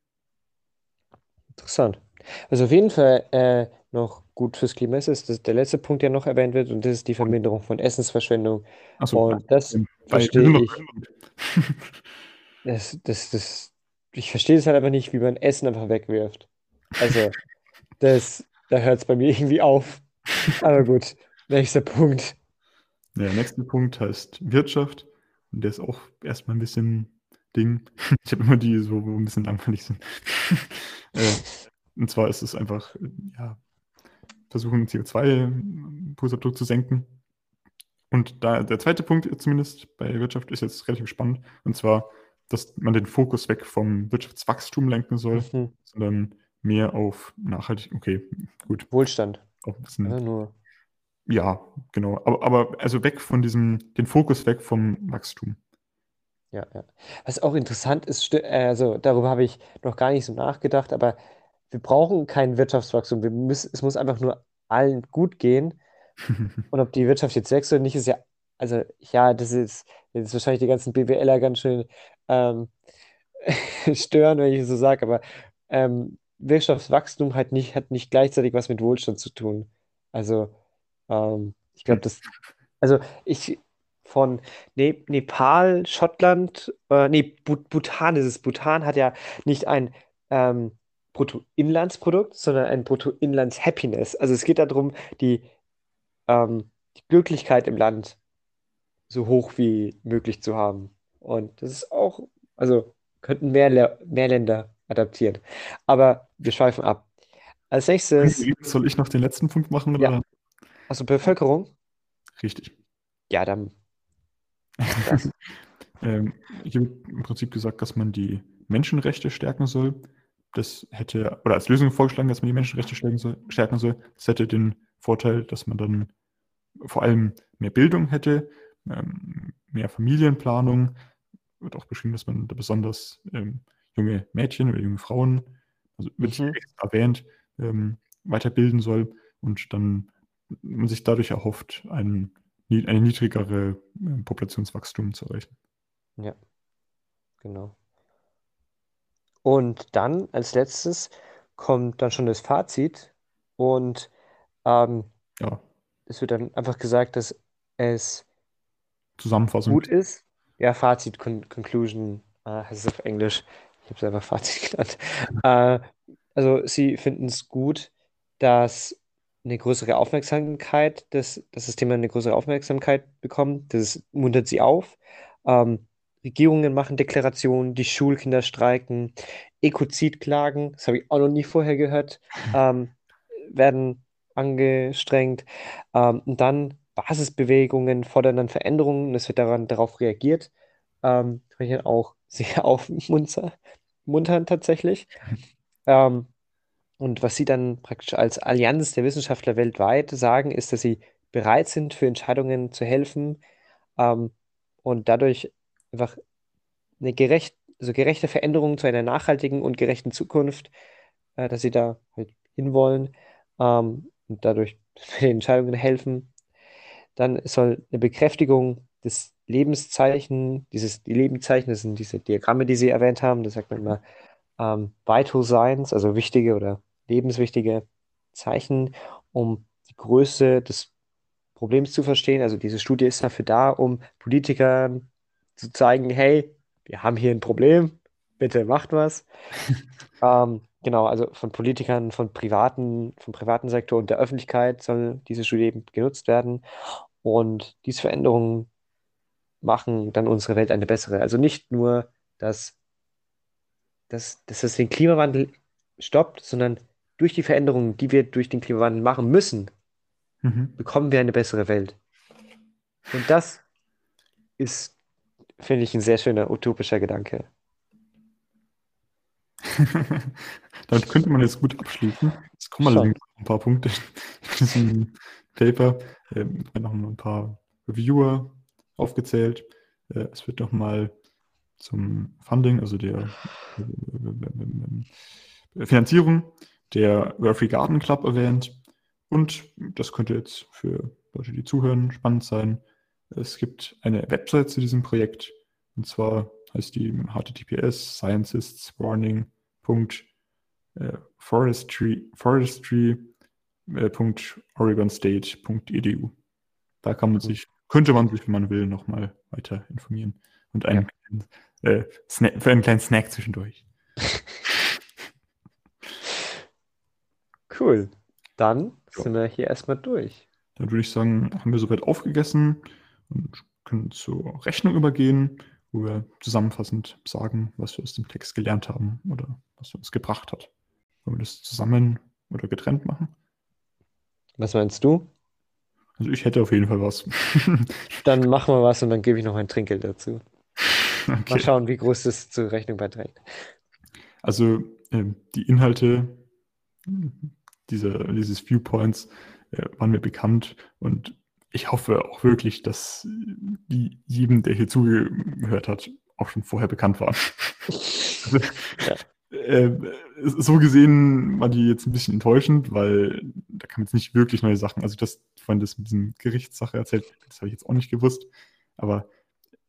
A: Interessant. Also auf jeden Fall äh, noch gut fürs Klima ist, ist der letzte Punkt, der noch erwähnt wird, und das ist die Verminderung von Essensverschwendung.
B: Achso,
A: Und das verstehe ich. Das, das, das, ich verstehe es halt einfach nicht, wie man Essen einfach wegwirft. Also, das, da hört es bei mir irgendwie auf. Aber gut, nächster Punkt.
B: Der nächste Punkt heißt Wirtschaft. Und der ist auch erstmal ein bisschen Ding. Ich habe immer die so, wo ein bisschen langweilig sind. äh, und zwar ist es einfach, äh, ja, versuchen CO2-Fußabdruck zu senken. Und da der zweite Punkt zumindest bei Wirtschaft ist jetzt relativ spannend. Und zwar, dass man den Fokus weg vom Wirtschaftswachstum lenken soll,
A: Mhm.
B: sondern mehr auf nachhaltig, okay, gut,
A: Wohlstand.
B: auch ein bisschen
A: Ja, nur.
B: ja, genau. Aber, aber also weg von diesem, den Fokus weg vom Wachstum.
A: Ja, ja. Was auch interessant ist, sti- äh, also darüber habe ich noch gar nicht so nachgedacht, aber wir brauchen kein Wirtschaftswachstum. Wir müssen, es muss einfach nur allen gut gehen. Und ob die Wirtschaft jetzt wächst oder nicht, ist ja, also ja, das ist jetzt wahrscheinlich die ganzen BWLer ganz schön ähm, stören, wenn ich es so sage, aber ähm, Wirtschaftswachstum hat nicht, hat nicht gleichzeitig was mit Wohlstand zu tun. Also, ähm, ich glaube, das, also ich von ne Nepal, Schottland, äh, nee, Bhu- Bhutan ist es. Bhutan hat ja nicht ein ähm, Bruttoinlandsprodukt, sondern ein Bruttoinlands-Happiness. Also es geht darum, die, ähm, die Glücklichkeit im Land so hoch wie möglich zu haben. Und das ist auch, also könnten mehr, Le- mehr Länder adaptieren. Aber wir schweifen ab. Als nächstes,
B: Soll ich noch den letzten Punkt machen
A: ja,
B: oder?
A: also Bevölkerung.
B: Richtig.
A: Ja, dann.
B: Ähm, ich habe im Prinzip gesagt, dass man die Menschenrechte stärken soll. Das hätte, oder als Lösung vorgeschlagen, dass man die Menschenrechte stärken soll, stärken soll. Das hätte den Vorteil, dass man dann vor allem mehr Bildung hätte, ähm, mehr Familienplanung. Wird auch beschrieben, dass man da besonders ähm, junge Mädchen oder junge Frauen, also wird
A: Mhm.
B: erwähnt, ähm, weiterbilden soll und dann man sich dadurch erhofft, ein, nie- eine niedrigere äh, Populationswachstum zu erreichen.
A: Ja, genau. Und dann als letztes kommt dann schon das Fazit und ähm,
B: Ja,
A: es wird dann einfach gesagt, dass es
B: Zusammenfassung.
A: gut ist. Ja, Fazit, Con Conclusion, äh, heißt es auf Englisch. Ich habe es einfach Fazit genannt. Äh, also sie finden es gut, dass eine größere Aufmerksamkeit, dass, dass das Thema eine größere Aufmerksamkeit bekommt. Das muntert sie auf. Ähm, Regierungen machen Deklarationen, die Schulkinder streiken, Ekozidklagen, das habe ich auch noch nie vorher gehört, ähm, werden angestrengt. Ähm, und dann Basisbewegungen fordern dann Veränderungen und es wird daran, darauf reagiert. Ähm, ich dann auch sehr aufmunternd tatsächlich. Ähm, und was sie dann praktisch als Allianz der Wissenschaftler weltweit sagen, ist, dass sie bereit sind, für Entscheidungen zu helfen ähm, und dadurch einfach eine gerecht, also gerechte Veränderung zu einer nachhaltigen und gerechten Zukunft, äh, dass sie da halt hinwollen ähm, und dadurch für die Entscheidungen helfen. Dann soll eine Bekräftigung des Lebenszeichen, dieses die Lebenszeichen, das sind diese Diagramme, die Sie erwähnt haben, das sagt man immer ähm, Vital Signs, also wichtige oder lebenswichtige Zeichen, um die Größe des Problems zu verstehen. Also diese Studie ist dafür da, um Politikern zu zeigen, hey, wir haben hier ein Problem, bitte macht was. ähm, genau, also von Politikern, von privaten, vom privaten Sektor und der Öffentlichkeit soll diese Studie eben genutzt werden. Und diese Veränderungen machen dann unsere Welt eine bessere. Also nicht nur, dass, dass, dass das den Klimawandel stoppt, sondern durch die Veränderungen, die wir durch den Klimawandel machen müssen, mhm. bekommen wir eine bessere Welt. Und das ist, finde ich, ein sehr schöner utopischer Gedanke.
B: Damit könnte man jetzt gut abschließen. Es kommen allerdings noch ein paar Punkte in diesem Paper. Ähm, noch ein paar Reviewer aufgezählt. Äh, es wird nochmal zum Funding, also der äh, Finanzierung der Worthy Garden Club erwähnt. Und das könnte jetzt für Leute, die zuhören, spannend sein. Es gibt eine Website zu diesem Projekt. Und zwar heißt die https scientists.warning.forestry.oregonstate.edu. Da kann man sich, könnte man sich, wenn man will, nochmal weiter informieren und einen, ja. äh, für einen kleinen Snack zwischendurch.
A: Cool. Dann ja. sind wir hier erstmal durch.
B: Dann würde ich sagen, haben wir soweit aufgegessen und können zur Rechnung übergehen, wo wir zusammenfassend sagen, was wir aus dem Text gelernt haben oder was uns gebracht hat. Wollen wir das zusammen oder getrennt machen?
A: Was meinst du?
B: Also ich hätte auf jeden Fall was.
A: dann machen wir was und dann gebe ich noch ein Trinkgeld dazu. Okay. Mal schauen, wie groß das zur Rechnung beiträgt.
B: Also äh, die Inhalte diese, dieses Viewpoints äh, waren mir bekannt und ich hoffe auch wirklich, dass die, jedem, der hier zugehört hat, auch schon vorher bekannt waren. also, ja. äh, so gesehen war die jetzt ein bisschen enttäuschend, weil da kamen jetzt nicht wirklich neue Sachen. Also das von das mit diesem Gerichtssache erzählt, das habe ich jetzt auch nicht gewusst. Aber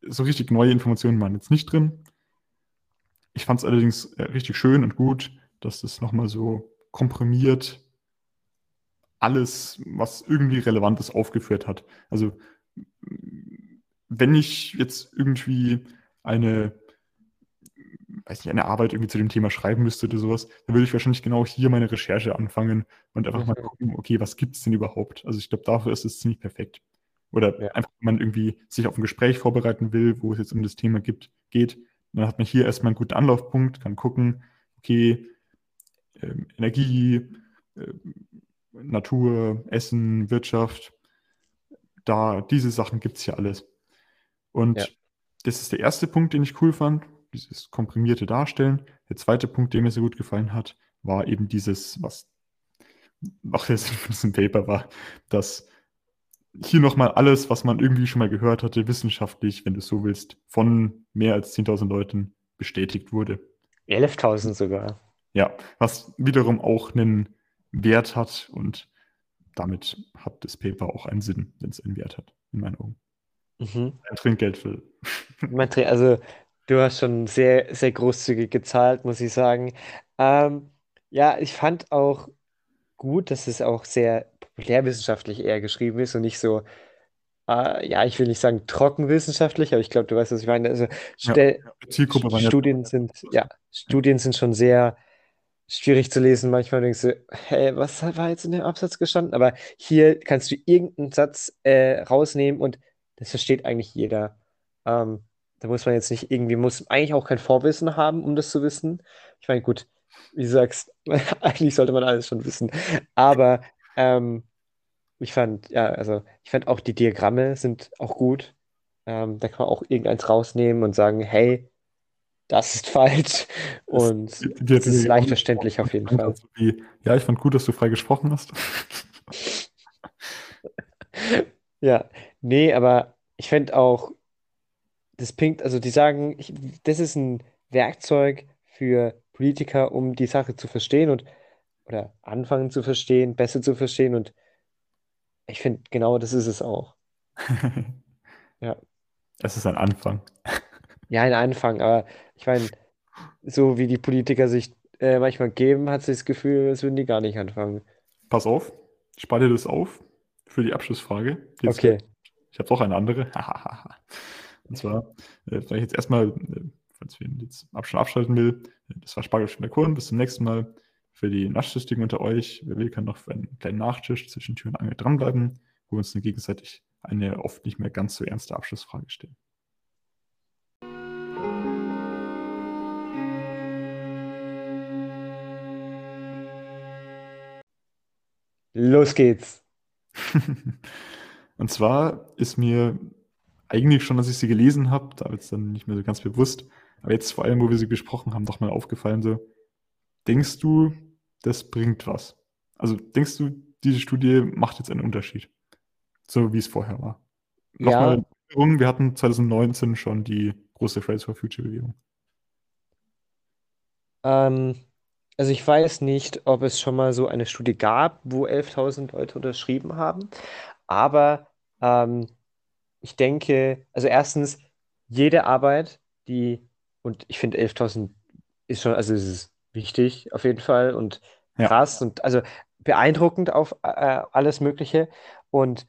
B: so richtig neue Informationen waren jetzt nicht drin. Ich fand es allerdings äh, richtig schön und gut, dass das nochmal so komprimiert alles, was irgendwie relevant ist, aufgeführt hat. Also wenn ich jetzt irgendwie eine, weiß nicht, eine Arbeit irgendwie zu dem Thema schreiben müsste oder sowas, dann würde ich wahrscheinlich genau hier meine Recherche anfangen und einfach mal gucken, okay, was gibt es denn überhaupt? Also ich glaube, dafür ist es ziemlich perfekt. Oder ja. einfach, wenn man irgendwie sich auf ein Gespräch vorbereiten will, wo es jetzt um das Thema gibt, geht, dann hat man hier erstmal einen guten Anlaufpunkt, kann gucken, okay, äh, Energie, äh, Natur, Essen, Wirtschaft, da, diese Sachen gibt es hier alles. Und ja. das ist der erste Punkt, den ich cool fand, dieses komprimierte Darstellen. Der zweite Punkt, der mir so gut gefallen hat, war eben dieses, was auch der Sinn von diesem Paper war, dass hier nochmal alles, was man irgendwie schon mal gehört hatte, wissenschaftlich, wenn du so willst, von mehr als 10.000 Leuten bestätigt wurde.
A: 11.000 sogar.
B: Ja, was wiederum auch einen Wert hat und damit hat das Paper auch einen Sinn, wenn es einen Wert hat, in meinen Augen. Mhm. Ein Trinkgeld für.
A: Also, du hast schon sehr, sehr großzügig gezahlt, muss ich sagen. Ähm, ja, ich fand auch gut, dass es auch sehr populärwissenschaftlich eher geschrieben ist und nicht so, äh, ja, ich will nicht sagen trockenwissenschaftlich, aber ich glaube, du weißt, was ich meine. Also, ja, Studien sind, ja, Studien sind schon sehr schwierig zu lesen. Manchmal denkst du, hey, was war jetzt in dem Absatz gestanden? Aber hier kannst du irgendeinen Satz äh, rausnehmen und das versteht eigentlich jeder. Ähm, da muss man jetzt nicht irgendwie, muss eigentlich auch kein Vorwissen haben, um das zu wissen. Ich meine, gut, wie du sagst, eigentlich sollte man alles schon wissen. Aber ähm, ich fand, ja, also ich fand auch die Diagramme sind auch gut. Ähm, da kann man auch irgendeins rausnehmen und sagen, hey, das ist falsch. Und
B: Die- die
A: es ist leicht verständlich auf jeden Fall.
B: Wie, ja, ich fand gut, dass du frei gesprochen hast.
A: Ja, nee, aber ich fände auch, das bringt, also die sagen, ich, das ist ein Werkzeug für Politiker, um die Sache zu verstehen und oder anfangen zu verstehen, besser zu verstehen. Und ich finde, genau das ist es auch. Ja.
B: Es ist ein Anfang.
A: Ja, ein Anfang, aber ich meine, so wie die Politiker sich äh, manchmal geben, hat sich das Gefühl, als würden die gar nicht anfangen.
B: Pass auf, ich dir das auf für die Abschlussfrage. Jetzt
A: Okay.
B: Ich habe auch eine andere. Und zwar, äh, sage ich jetzt erstmal, äh, falls wir jetzt ab- schon abschalten will, äh, das war Spargel der Kuren. Bis zum nächsten Mal. Für die Naschsüchtigen unter euch, wer will, kann noch für einen kleinen Nachtisch zwischen Tür und Angel dranbleiben, wo wir uns dann gegenseitig eine oft nicht mehr ganz so ernste Abschlussfrage stellen.
A: Los geht's.
B: Und zwar ist mir eigentlich schon, als ich sie gelesen habe, da wird es dann nicht mehr so ganz bewusst, aber jetzt vor allem, wo wir sie besprochen haben, doch mal aufgefallen, so, denkst du, das bringt was? Also denkst du, diese Studie macht jetzt einen Unterschied? So wie es vorher war.
A: Ja.
B: Nochmal, Erinnerung, wir hatten 2019 schon die große Fridays for Future Bewegung.
A: Ähm, also ich weiß nicht, ob es schon mal so eine Studie gab, wo 11.000 Leute unterschrieben haben, aber ähm, ich denke, also erstens, jede Arbeit, die, und ich finde 11.000 ist schon, also es ist wichtig auf jeden Fall und
B: Ja.
A: krass und also beeindruckend auf äh, alles Mögliche. Und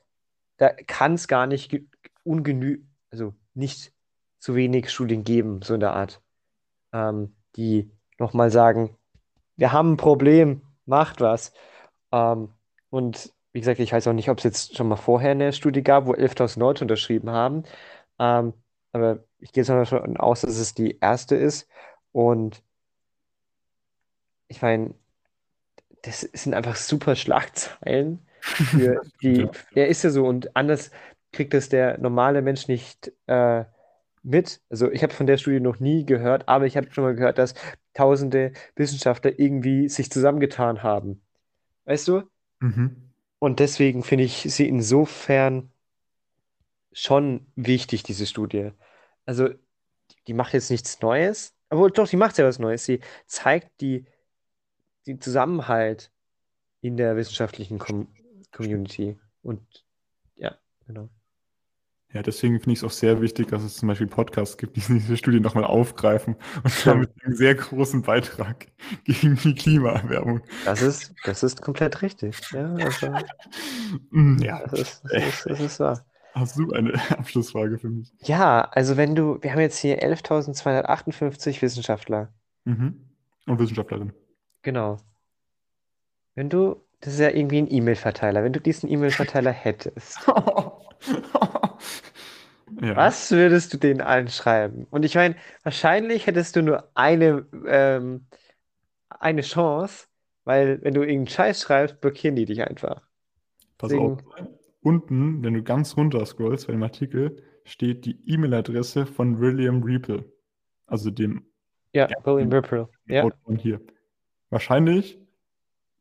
A: da kann es gar nicht ge- ungenü, also nicht zu wenig Studien geben, so in der Art, ähm, die nochmal sagen, wir haben ein Problem, macht was. Ähm, und wie gesagt, ich weiß auch nicht, ob es jetzt schon mal vorher eine Studie gab, wo 11.000 Leute unterschrieben haben. Ähm, aber ich gehe jetzt mal davon aus, dass es die erste ist. Und ich meine, das sind einfach super Schlagzeilen für die.
B: Ja.
A: Ja, ist ja so. Und anders kriegt das der normale Mensch nicht äh, mit. Also ich habe von der Studie noch nie gehört, aber ich habe schon mal gehört, dass tausende Wissenschaftler irgendwie sich zusammengetan haben. Weißt du?
B: Mhm.
A: Und deswegen finde ich sie insofern schon wichtig, diese Studie. Also, die macht jetzt nichts Neues, aber doch, die macht ja was Neues. Sie zeigt die, den Zusammenhalt in der wissenschaftlichen Com Community. Und ja, genau.
B: Ja, deswegen finde ich es auch sehr wichtig, dass es zum Beispiel Podcasts gibt, die diese Studie nochmal aufgreifen und damit einen sehr großen Beitrag gegen die Klimaerwärmung.
A: Das ist, das ist komplett richtig. Ja, also,
B: Mm, Ja,
A: das ist, das ist, das ist wahr.
B: hast du eine Abschlussfrage für mich?
A: Ja, also wenn du, wir haben jetzt hier 11.258 Wissenschaftler.
B: Mhm. Und Wissenschaftlerin.
A: Genau. Wenn du, das ist ja irgendwie ein E-Mail-Verteiler, wenn du diesen E-Mail-Verteiler hättest,
B: Ja.
A: was würdest du denen allen schreiben? Und ich meine, wahrscheinlich hättest du nur eine, ähm, eine Chance, weil wenn du irgendeinen Scheiß schreibst, blockieren die dich einfach.
B: Pass auf. Unten, wenn du ganz runter scrollst bei dem Artikel, steht die E-Mail-Adresse von William Rieple. Also dem
A: Ja. William Ripple. Ja.
B: Hier. Wahrscheinlich,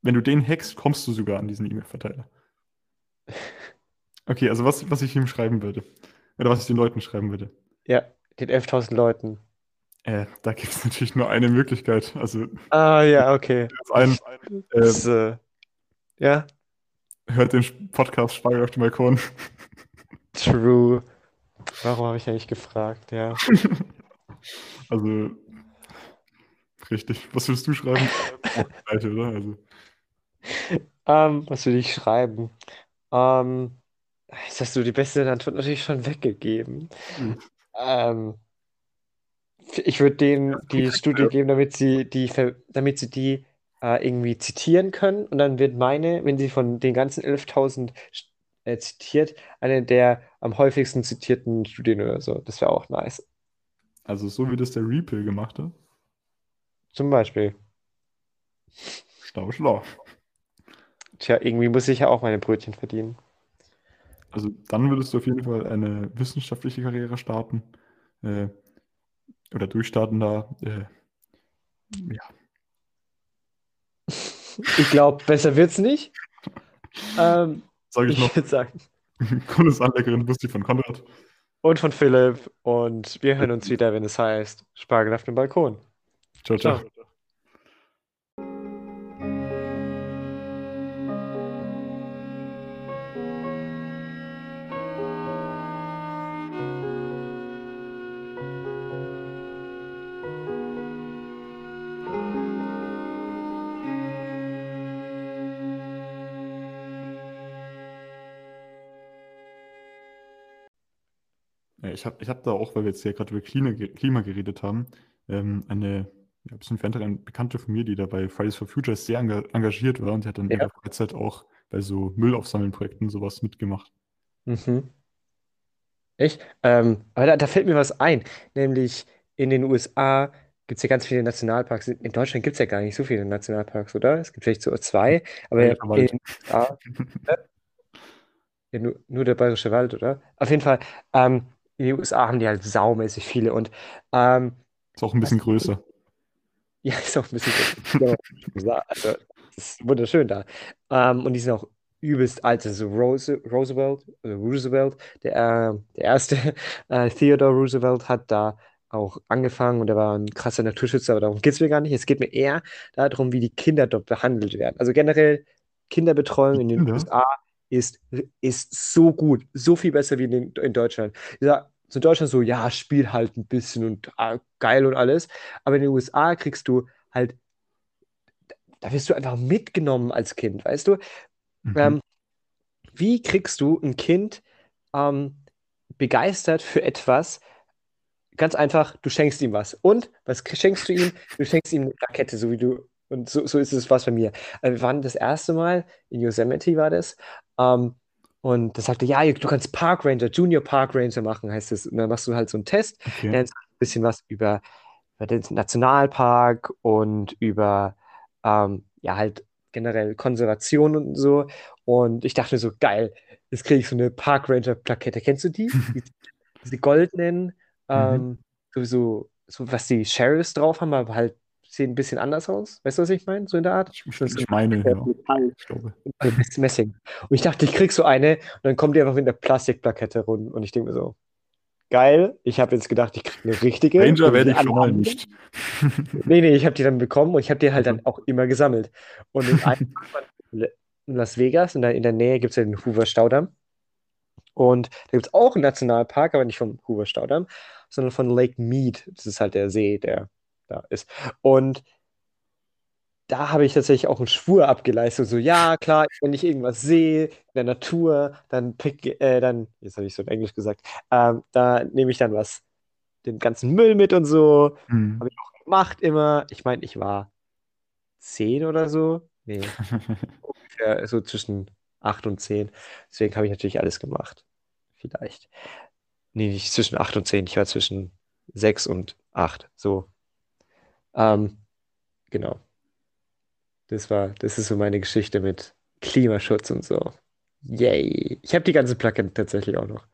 B: wenn du den hackst, kommst du sogar an diesen E-Mail-Verteiler. Okay, also was, was ich ihm schreiben würde. Oder was ich den Leuten schreiben würde.
A: Ja, den 11.000 Leuten.
B: Äh, da gibt es natürlich nur eine Möglichkeit. Also
A: Ah, ja, okay.
B: das ein, äh,
A: Das, äh, ja,
B: hört den Podcast Spargel auf dem Balkon.
A: true. Warum habe ich eigentlich gefragt? Ja.
B: Also richtig. Was würdest du schreiben? Seite, oder? Also,
A: Ähm, was würde ich schreiben? Ähm, jetzt hast du die beste Antwort natürlich schon weggegeben.
B: Mhm.
A: Ähm, ich würde denen die Studie geben, damit sie die, damit sie die äh, irgendwie zitieren können. Und dann wird meine, wenn sie von den ganzen 11.000 äh, zitiert, eine der am häufigsten zitierten Studien oder so. Das wäre auch nice.
B: also so wie das der Reaple gemacht hat.
A: Zum Beispiel.
B: Schlau, schlau.
A: Tja, irgendwie muss ich ja auch meine Brötchen verdienen.
B: Also dann würdest du auf jeden Fall eine wissenschaftliche Karriere starten. Äh, oder durchstartender, äh, ja.
A: Ich glaube, besser wird's nicht. Ähm,
B: Sage ich
A: ich
B: noch,
A: würde sagen.
B: cooles Anleckerin Busti von Konrad.
A: Und von Philipp. Und wir hören uns wieder, wenn es heißt Spargel auf dem Balkon.
B: Ciao, ciao.
A: Ciao.
B: Ich habe ich hab da auch, weil wir jetzt hier gerade über Klima, Klima geredet haben, ähm, eine ja, ein bisschen entferntere Bekannte von mir, die da bei Fridays for Future sehr enga engagiert war und die hat dann in
A: Ja.
B: ihrer Freizeit auch bei so Müllaufsammeln-Projekten sowas mitgemacht.
A: Mhm. Echt? Ähm, aber da, da fällt mir was ein. Nämlich in den USA gibt es ja ganz viele Nationalparks. In Deutschland gibt es ja gar nicht so viele Nationalparks, oder? Es gibt vielleicht so zwei. Aber
B: Bayerischer
A: in den USA Ja, nur, nur der Bayerische Wald, oder? Auf jeden Fall, ähm, in den USA haben die halt saumäßig viele und ähm,
B: Ist auch ein bisschen größer.
A: ja, ist auch ein bisschen so, ja, also, das ist wunderschön da. Ähm, und die sind auch übelst alt. Also Rose, Roosevelt, oder Roosevelt, der, äh, der erste, äh, Theodore Roosevelt hat da auch angefangen und er war ein krasser Naturschützer, aber darum geht es mir gar nicht. Es geht mir eher darum, wie die Kinder dort behandelt werden. Also generell Kinderbetreuung in den
B: Kinder?
A: USA ist, ist so gut, so viel besser wie in, in Deutschland. Ja, so in Deutschland so, ja, spiel halt ein bisschen und ah, geil und alles. Aber in den USA kriegst du halt, da wirst du einfach mitgenommen als Kind, weißt du?
B: Mhm.
A: Ähm, wie kriegst du ein Kind ähm, begeistert für etwas? Ganz einfach, du schenkst ihm was. Und was schenkst du ihm? Du schenkst ihm eine Plakette, so wie du. Und so, so ist es was bei mir. Äh, Wir waren das erste Mal in Yosemite, war das. Ähm, und da sagte, ja, du kannst Park Ranger, Junior Park Ranger machen, heißt es. Und dann machst du halt so einen Test,
B: Okay.
A: lernst ein bisschen was über, über den Nationalpark und über, ähm, ja, halt generell Konservation und so. Und ich dachte mir so, geil, jetzt kriege ich so eine Park Ranger Plakette. Kennst du die? Die diese goldenen,
B: Mhm.
A: ähm, sowieso, so was die Sheriffs drauf haben, aber halt sehen ein bisschen anders aus. Weißt du, was ich meine? So in der Art?
B: Ich, ich, meine, ja.
A: Metall,
B: Ich glaube.
A: Mess- Messing. Und ich dachte, ich krieg so eine und dann kommt die einfach mit einer Plastikplakette rum. Und ich denke mir so, geil, ich habe jetzt gedacht, ich krieg eine richtige.
B: Ranger werde ich schon mal nicht.
A: Nee, nee, ich habe die dann bekommen und ich habe die halt
B: Mhm.
A: dann auch immer gesammelt. Und in, einem in Las Vegas, in der, in der Nähe, gibt es ja den Hoover Staudamm. Und da gibt es auch einen Nationalpark, aber nicht vom Hoover Staudamm, sondern von Lake Mead. Das ist halt der See, der da ist. Und da habe ich tatsächlich auch einen Schwur abgeleistet. So, ja, klar, wenn ich irgendwas sehe in der Natur, dann pick, äh, dann, jetzt habe ich so in Englisch gesagt, ähm, da nehme ich dann was, den ganzen Müll mit und so.
B: Mhm.
A: Habe ich auch gemacht immer. Ich meine, ich war zehn oder so. Nee, ungefähr so zwischen acht und zehn. Deswegen habe ich natürlich alles gemacht. Vielleicht. Nee, nicht zwischen acht und zehn. Ich war zwischen sechs und acht. So. Ähm, genau. Das war, das ist so meine Geschichte mit Klimaschutz und so. Yay. Ich habe die ganze Plakette tatsächlich auch noch.